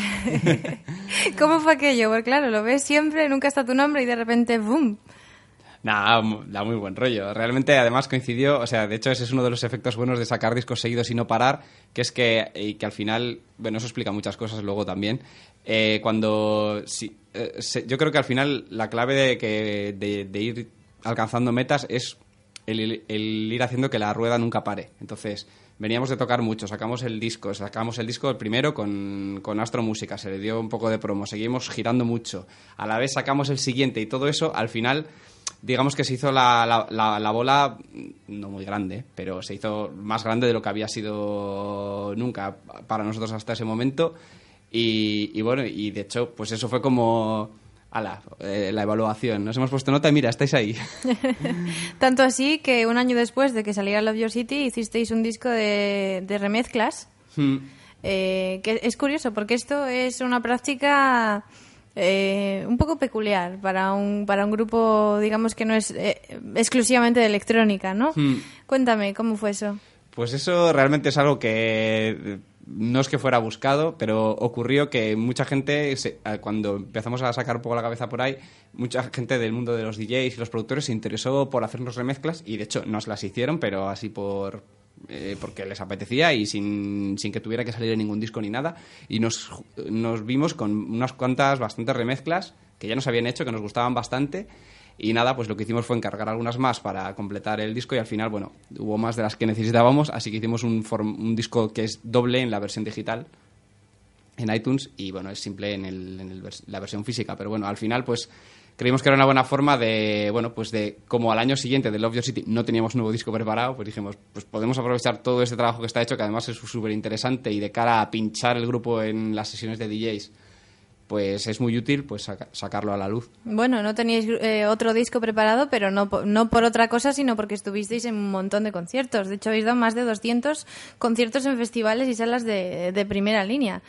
[LAUGHS] ¿Cómo fue aquello? Pues claro, lo ves siempre, nunca está tu nombre y de repente ¡boom! Nada, da muy buen rollo. Realmente, además, coincidió, o sea, de hecho, ese es uno de los efectos buenos de sacar discos seguidos y no parar, que es que, y que al final, bueno, eso explica muchas cosas luego también. Eh, cuando, eh, yo creo que al final la clave de, que, de, ir alcanzando metas es el, ir haciendo que la rueda nunca pare. Entonces, veníamos de tocar mucho, sacamos el disco, sacamos el disco el primero con, con Astro Música, se le dio un poco de promo, seguimos girando mucho, a la vez sacamos el siguiente y todo eso, al final digamos que se hizo la, la- la- la bola no muy grande, pero se hizo más grande de lo que había sido nunca para nosotros hasta ese momento. Y, y bueno, y de hecho, pues eso fue como ala, eh, la evaluación. Nos hemos puesto nota y mira, estáis ahí. [LAUGHS] Tanto así que un año después de que saliera Love Your City hicisteis un disco de, de remezclas. Hmm. eh, que es curioso porque esto es una práctica eh, un poco peculiar para un, para un grupo, digamos que no es eh, exclusivamente de electrónica, ¿no? Hmm. Cuéntame, ¿cómo fue eso? Pues eso realmente es algo que no es que fuera buscado, pero ocurrió que mucha gente, cuando empezamos a sacar un poco la cabeza por ahí, mucha gente del mundo de los DJs y los productores se interesó por hacernos remezclas y de hecho nos las hicieron, pero así por eh, porque les apetecía y sin, sin que tuviera que salir ningún disco ni nada. Y nos, nos vimos con unas cuantas, bastantes remezclas que ya nos habían hecho, que nos gustaban bastante. Y nada, pues lo que hicimos fue encargar algunas más para completar el disco y al final, bueno, hubo más de las que necesitábamos, así que hicimos un, un disco que es doble en la versión digital en iTunes y bueno, es simple en, el- en el la versión física, pero bueno, al final pues creímos que era una buena forma de, bueno, pues de como al año siguiente de Love Your City no teníamos nuevo disco preparado, pues dijimos, pues podemos aprovechar todo este trabajo que está hecho, que además es súper interesante y de cara a pinchar el grupo en las sesiones de DJs, pues es muy útil pues saca- sacarlo a la luz. Bueno, no teníais eh, otro disco preparado, pero no, no por otra cosa, sino porque estuvisteis en un montón de conciertos. De hecho, habéis dado más de 200 conciertos en festivales y salas de, de primera línea.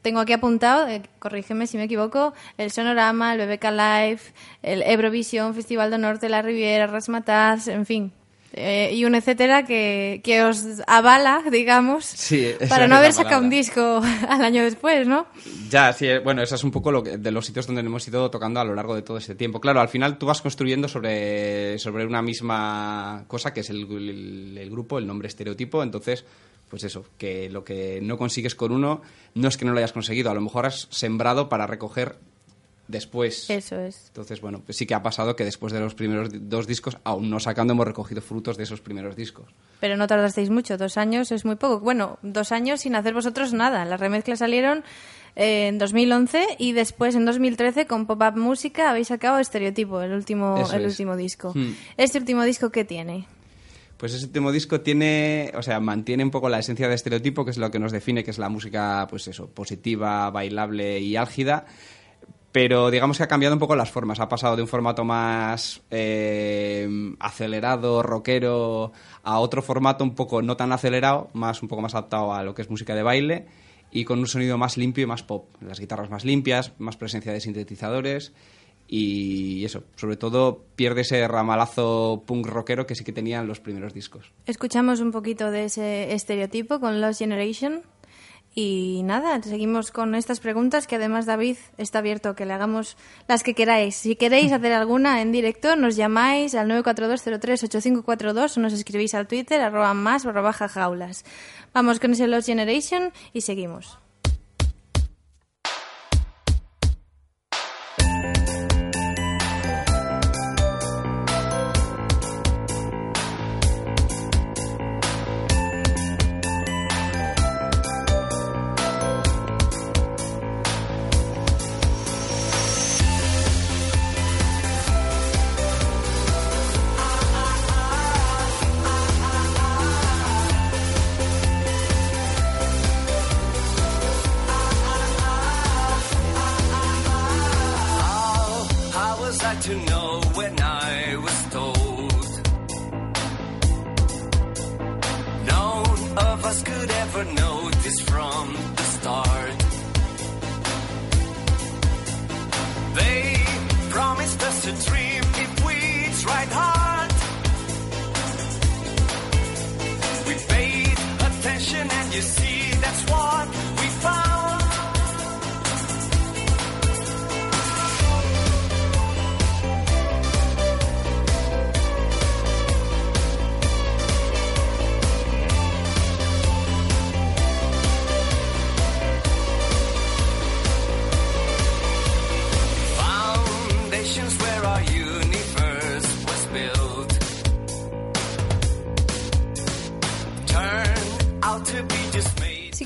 Tengo aquí apuntado, eh, corrígeme si me equivoco, el Sonorama, el BBK Live, el Eurovisión, Festival de Norte, La Riviera, Rasmatas, en fin. Eh, y un etcétera que, que os avala, digamos, Sí, para no haber sacado un disco [LAUGHS] al año después, ¿no? Ya, sí, eh, bueno, eso es un poco lo que- de los sitios donde hemos ido tocando a lo largo de todo este tiempo. Claro, al final tú vas construyendo sobre, sobre una misma cosa, que es el, el- el grupo, el nombre estereotipo, entonces, pues eso, que lo que no consigues con uno no es que no lo hayas conseguido, a lo mejor has sembrado para recoger después. Eso es. Entonces, bueno, pues sí que ha pasado que después de los primeros dos discos, aún no sacando, hemos recogido frutos de esos primeros discos. Pero no tardasteis mucho, dos años es muy poco. Bueno, dos años sin hacer vosotros nada. Las remezclas salieron eh, en 2011 y después en 2013 con Pop-Up Música habéis sacado Estereotipo, el último, Eso el es. último disco. Hmm. ¿Este último disco qué tiene? Pues ese último disco tiene, o sea, mantiene un poco la esencia de estereotipo, que es lo que nos define, que es la música, pues eso, positiva, bailable y álgida. Pero digamos que ha cambiado un poco las formas. Ha pasado de un formato más eh, acelerado, rockero, a otro formato un poco no tan acelerado, más un poco más adaptado a lo que es música de baile y con un sonido más limpio y más pop. Las guitarras más limpias, más presencia de sintetizadores y eso, sobre todo pierde ese ramalazo punk rockero que sí que tenían los primeros discos. Escuchamos un poquito de ese estereotipo con Lost Generation. Y nada, seguimos con estas preguntas que además David está abierto a que le hagamos las que queráis. Si queréis [LAUGHS] hacer alguna en directo, nos llamáis al 942038542 o nos escribís al Twitter arroba más barra baja jaulas. Vamos con ese Lost Generation y seguimos.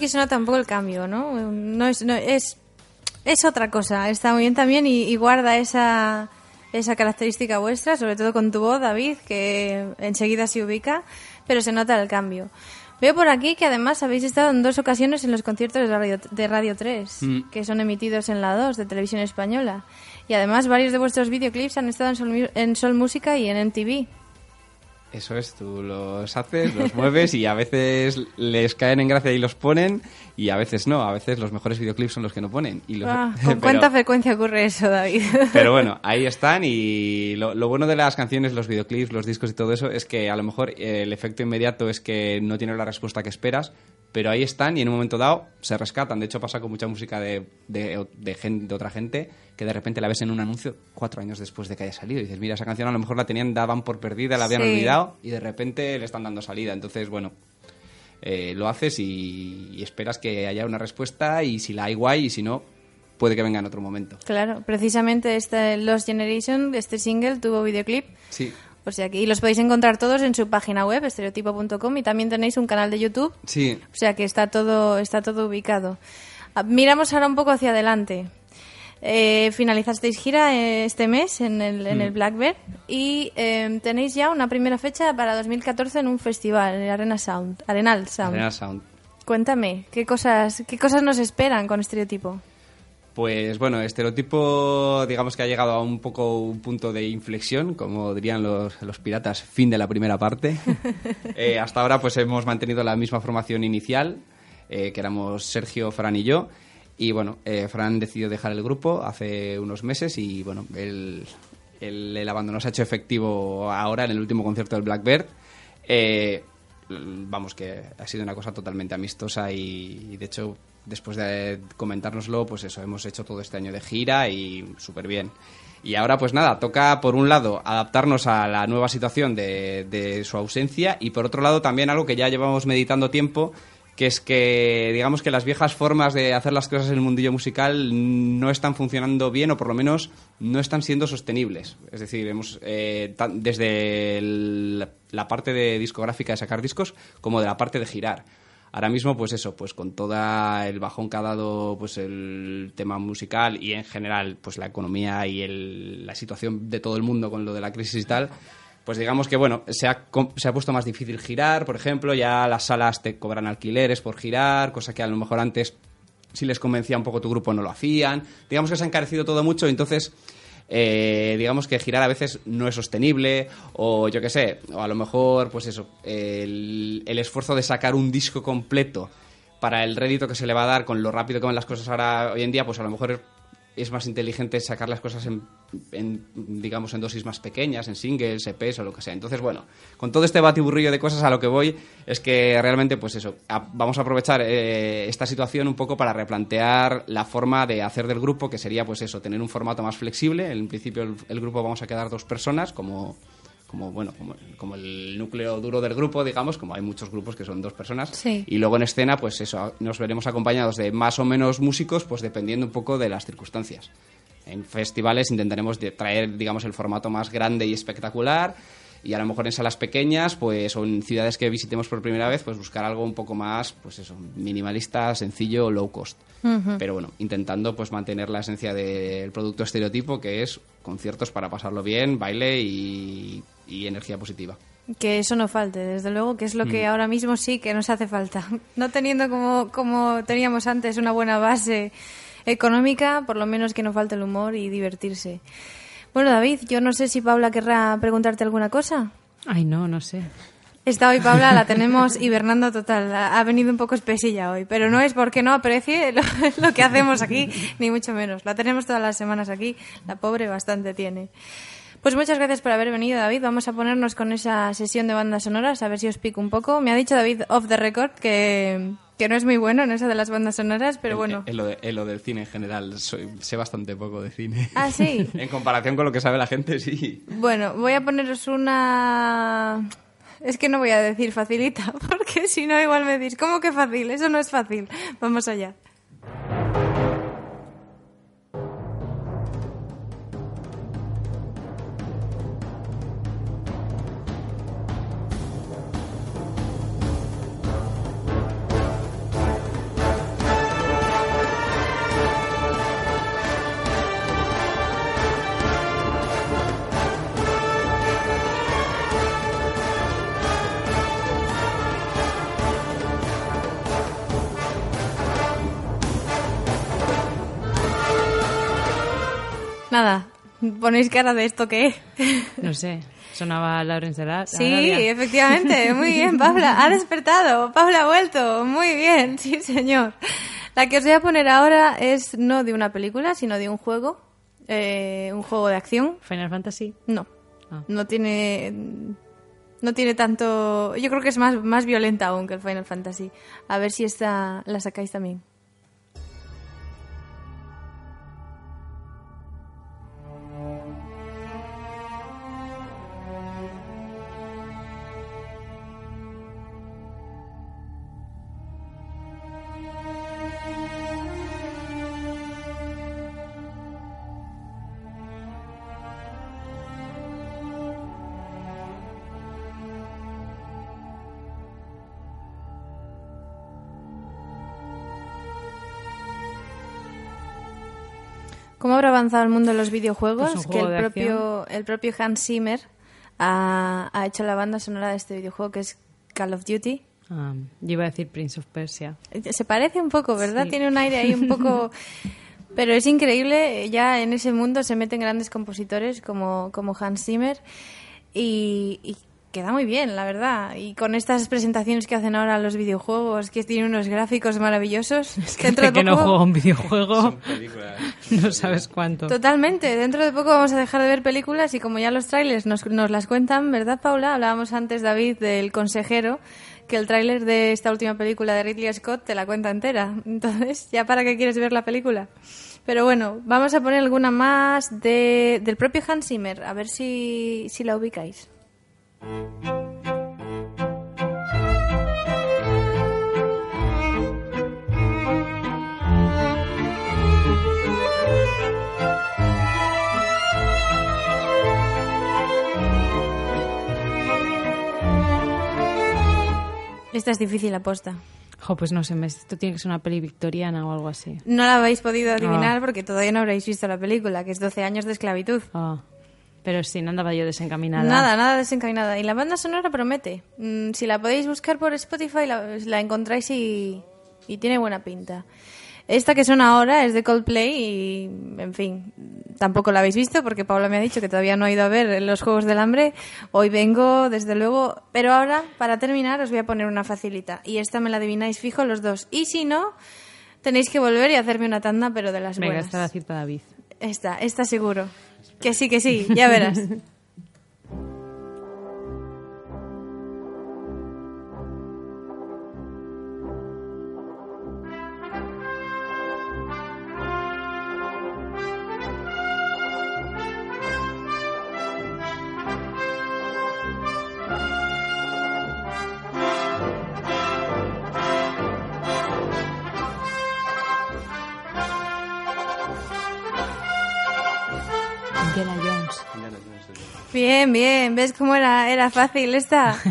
Sí que se nota un poco el cambio, ¿no? No es, no, es, es otra cosa. Está muy bien también y, y guarda esa, esa característica vuestra, sobre todo con tu voz, David, que enseguida se ubica, pero se nota el cambio. Veo por aquí que además habéis estado en dos ocasiones en los conciertos de Radio, de Radio 3, Mm. que son emitidos en la 2 de Televisión Española. Y además varios de vuestros videoclips han estado en Sol, en Sol Música y en MTV. Eso es, tú los haces, los mueves y a veces les caen en gracia y los ponen y a veces no, a veces los mejores videoclips son los que no ponen. Y los- Ah, [LAUGHS] ¿Con pero- cuánta frecuencia ocurre eso, David? Pero bueno, [LAUGHS] ahí están y lo, lo bueno de las canciones, los videoclips, los discos y todo eso es que a lo mejor eh, el efecto inmediato es que no tienes la respuesta que esperas, pero ahí están y en un momento dado se rescatan. De hecho pasa con mucha música de, de, de gen- de otra gente que de repente la ves en un anuncio cuatro años después de que haya salido y dices, mira, esa canción a lo mejor la tenían, daban por perdida, la habían Sí. olvidado y de repente le están dando salida. Entonces, bueno, eh, lo haces y, y esperas que haya una respuesta y si la hay guay y si no, puede que venga en otro momento. Claro, precisamente este Lost Generation, este single, tuvo videoclip. Sí. O sea que, y los podéis encontrar todos en su página web, estereotipo.com, y también tenéis un canal de YouTube. Sí, O sea que está todo, está todo ubicado. Ah, Miramos ahora un poco hacia adelante. Eh, finalizasteis gira eh, este mes en el, en el Mm. Black Bear y eh, tenéis ya una primera fecha para 2014 en un festival, en el Arena Sound, Arenal Sound. Arena Sound. Cuéntame, ¿qué cosas, ¿qué cosas nos esperan con Estereotipo? Pues bueno, estereotipo, digamos que ha llegado a un poco un punto de inflexión, como dirían los, los piratas, fin de la primera parte. [LAUGHS] Eh, hasta ahora pues hemos mantenido la misma formación inicial, eh, que éramos Sergio, Fran y yo. Y bueno, eh, Fran decidió dejar el grupo hace unos meses y bueno, el, el, abandono se ha hecho efectivo ahora en el último concierto del Blackbird. Eh, vamos, que ha sido una cosa totalmente amistosa y, y, de hecho, después de comentárnoslo, pues eso, hemos hecho todo este año de gira y súper bien. Y ahora, pues nada, toca por un lado adaptarnos a la nueva situación de, de su ausencia y por otro lado también algo que ya llevamos meditando tiempo, que es que digamos que las viejas formas de hacer las cosas en el mundillo musical no están funcionando bien o por lo menos no están siendo sostenibles. Es decir, hemos eh, desde la parte de discográfica de sacar discos como de la parte de girar. Ahora mismo, pues eso, pues con todo el bajón que ha dado pues el tema musical y en general pues la economía y el- la situación de todo el mundo con lo de la crisis y tal, pues digamos que bueno, se ha, se ha puesto más difícil girar, por ejemplo, ya las salas te cobran alquileres por girar, cosa que a lo mejor antes si les convencía un poco tu grupo no lo hacían. Digamos que se ha encarecido todo mucho, entonces eh, digamos que girar a veces no es sostenible o yo qué sé, o a lo mejor pues eso, el, el esfuerzo de sacar un disco completo para el rédito que se le va a dar con lo rápido que van las cosas ahora hoy en día, pues a lo mejor es más inteligente sacar las cosas en, en, digamos, en dosis más pequeñas, en singles, EPs o lo que sea. Entonces, bueno, con todo este batiburrillo de cosas a lo que voy es que realmente, pues eso, a- vamos a aprovechar eh, esta situación un poco para replantear la forma de hacer del grupo, que sería, pues eso, tener un formato más flexible. En principio, el, el grupo vamos a quedar dos personas, como como bueno como, como el núcleo duro del grupo digamos como hay muchos grupos que son dos personas Sí. y luego en escena pues eso nos veremos acompañados de más o menos músicos pues dependiendo un poco de las circunstancias en festivales intentaremos traer digamos el formato más grande y espectacular y a lo mejor en salas pequeñas pues o en ciudades que visitemos por primera vez pues buscar algo un poco más pues eso minimalista sencillo low cost Ujú. pero bueno, intentando pues mantener la esencia del producto estereotipo, que es conciertos para pasarlo bien, baile y, y energía positiva. Que eso no falte, desde luego, que es lo que Mm. ahora mismo sí que nos hace falta. [LAUGHS] No teniendo como, como teníamos antes una buena base económica, por lo menos que no falte el humor y divertirse. Bueno, David, yo no sé si Paula querrá preguntarte alguna cosa. Ay, no, no sé. Esta hoy, Paula, la tenemos [LAUGHS] hibernando total. Ha ha venido un poco espesilla hoy, pero no es porque no aprecie lo, [LAUGHS] lo que hacemos aquí, ni mucho menos. La tenemos todas las semanas aquí. La pobre bastante tiene. Pues muchas gracias por haber venido, David. Vamos a ponernos con esa sesión de bandas sonoras, a ver si os pico un poco. Me ha dicho David off the record que, que no es muy bueno en eso de las bandas sonoras, pero En- bueno. En, lo, de- en lo del cine en general, soy- sé bastante poco de cine. Ah, sí. [LAUGHS] en comparación con lo que sabe la gente, sí. Bueno, voy a poneros una... Es que no voy a decir facilita, [LAUGHS] porque si no igual me decís, ¿cómo que fácil? Eso no es fácil. Vamos allá. Nada, ponéis cara de esto que No sé, sonaba Lawrence de la Sí, efectivamente, muy bien, Paula, ha despertado, Paula ha vuelto, muy bien, sí señor. La que os voy a poner ahora es no de una película, sino de un juego, eh, un juego de acción. Final Fantasy. No, Ah. no tiene, no tiene tanto, yo creo que es más, más violenta aún que el Final Fantasy. A ver si esta la sacáis también. ¿Cómo habrá avanzado el mundo de los videojuegos? Pues que el propio, el propio Hans Zimmer ha, ha hecho la banda sonora de este videojuego que es Call of Duty. Ah, yo iba a decir Prince of Persia. Se parece un poco, ¿verdad? Sí. Tiene un aire ahí un poco... [LAUGHS] Pero es increíble, ya en ese mundo se meten grandes compositores como, como Hans Zimmer y, y queda muy bien, la verdad. Y con estas presentaciones que hacen ahora los videojuegos, que tienen unos gráficos maravillosos, [LAUGHS] dentro Hace que de no poco- juego un videojuego. Son películas. [LAUGHS] No sabes cuánto. Totalmente. Dentro de poco vamos a dejar de ver películas y como ya los trailers nos, nos las cuentan, ¿verdad, Paula? Hablábamos antes, David, del consejero, que el tráiler de esta última película de Ridley Scott te la cuenta entera. Entonces, ¿ya para qué quieres ver la película? Pero bueno, vamos a poner alguna más de, del propio Hans Zimmer, a ver si, si la ubicáis. Esta es difícil aposta. Jo, pues no sé, esto tiene que ser una peli victoriana o algo así. No la habéis podido adivinar Ah. porque todavía no habréis visto la película, que es 12 años de esclavitud. Ah, pero sí, no andaba yo desencaminada. Nada, nada desencaminada. Y la banda sonora promete. Mm, si la podéis buscar por Spotify, la, la encontráis y, y tiene buena pinta. Esta que suena ahora es de Coldplay y, en fin, tampoco la habéis visto porque Paula me ha dicho que todavía no ha ido a ver los Juegos del Hambre. Hoy vengo, desde luego. Pero ahora, para terminar, os voy a poner una facilita. Y esta me la adivináis fijo los dos. Y si no, tenéis que volver y hacerme una tanda, pero de las Venga, buenas. esta la cita David. Esta, esta seguro. Que sí, que sí, ya verás. [LAUGHS] Bien, bien, ¿ves cómo era, era fácil esta? [LAUGHS]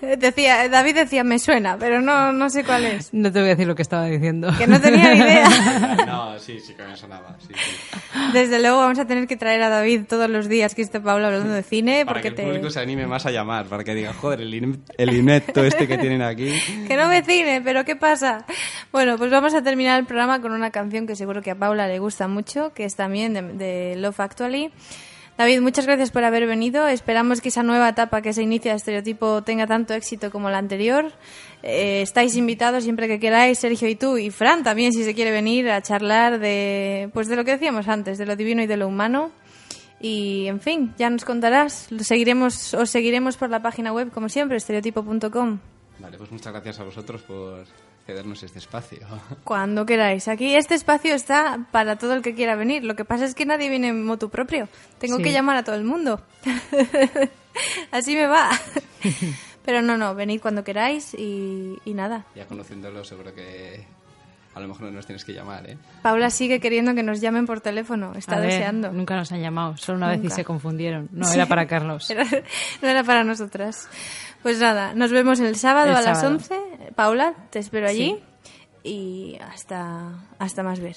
Decía, David decía, me suena, pero no, no sé cuál es. [LAUGHS] No te voy a decir lo que estaba diciendo. Que no tenía ni idea. [LAUGHS] No, sí, sí que me sonaba. Sí, sí. Desde luego vamos a tener que traer a David todos los días que esté Pablo hablando de cine, Para porque que el te... público se anime más a llamar, para que diga, joder, el, in- el inepto este que tienen aquí. Que no me cine, pero ¿qué pasa? Bueno, pues vamos a terminar el programa con una canción que seguro que a Paula le gusta mucho, que es también de, de Love Actually. David, muchas gracias por haber venido. Esperamos que esa nueva etapa que se inicia de Estereotipo tenga tanto éxito como la anterior. Eh, estáis invitados siempre que queráis, Sergio y tú, y Fran también, si se quiere venir a charlar de, pues de lo que decíamos antes, de lo divino y de lo humano. Y, en fin, ya nos contarás. Seguiremos, os seguiremos por la página web, como siempre, estereotipo.com. Vale, pues muchas gracias a vosotros por cedernos este espacio. [LAUGHS] Cuando queráis. Aquí este espacio está para todo el que quiera venir. Lo que pasa es que nadie viene en motu propio. Tengo Sí. que llamar a todo el mundo. [LAUGHS] Así me va. [LAUGHS] Pero no, no, venid cuando queráis y, y nada. Ya conociéndolo, seguro que a lo mejor no nos tienes que llamar, ¿eh? Paula sigue queriendo que nos llamen por teléfono. Está A ver, deseando. Nunca nos han llamado, solo una vez y se confundieron. No, Sí. era para Carlos. [LAUGHS] Era- no era para nosotras. Pues nada, nos vemos el sábado El a las sábado. 11. Paula, te espero allí. Y hasta, hasta más ver.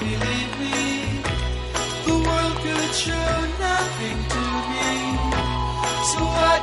Believe me. The world could show nothing to me. So what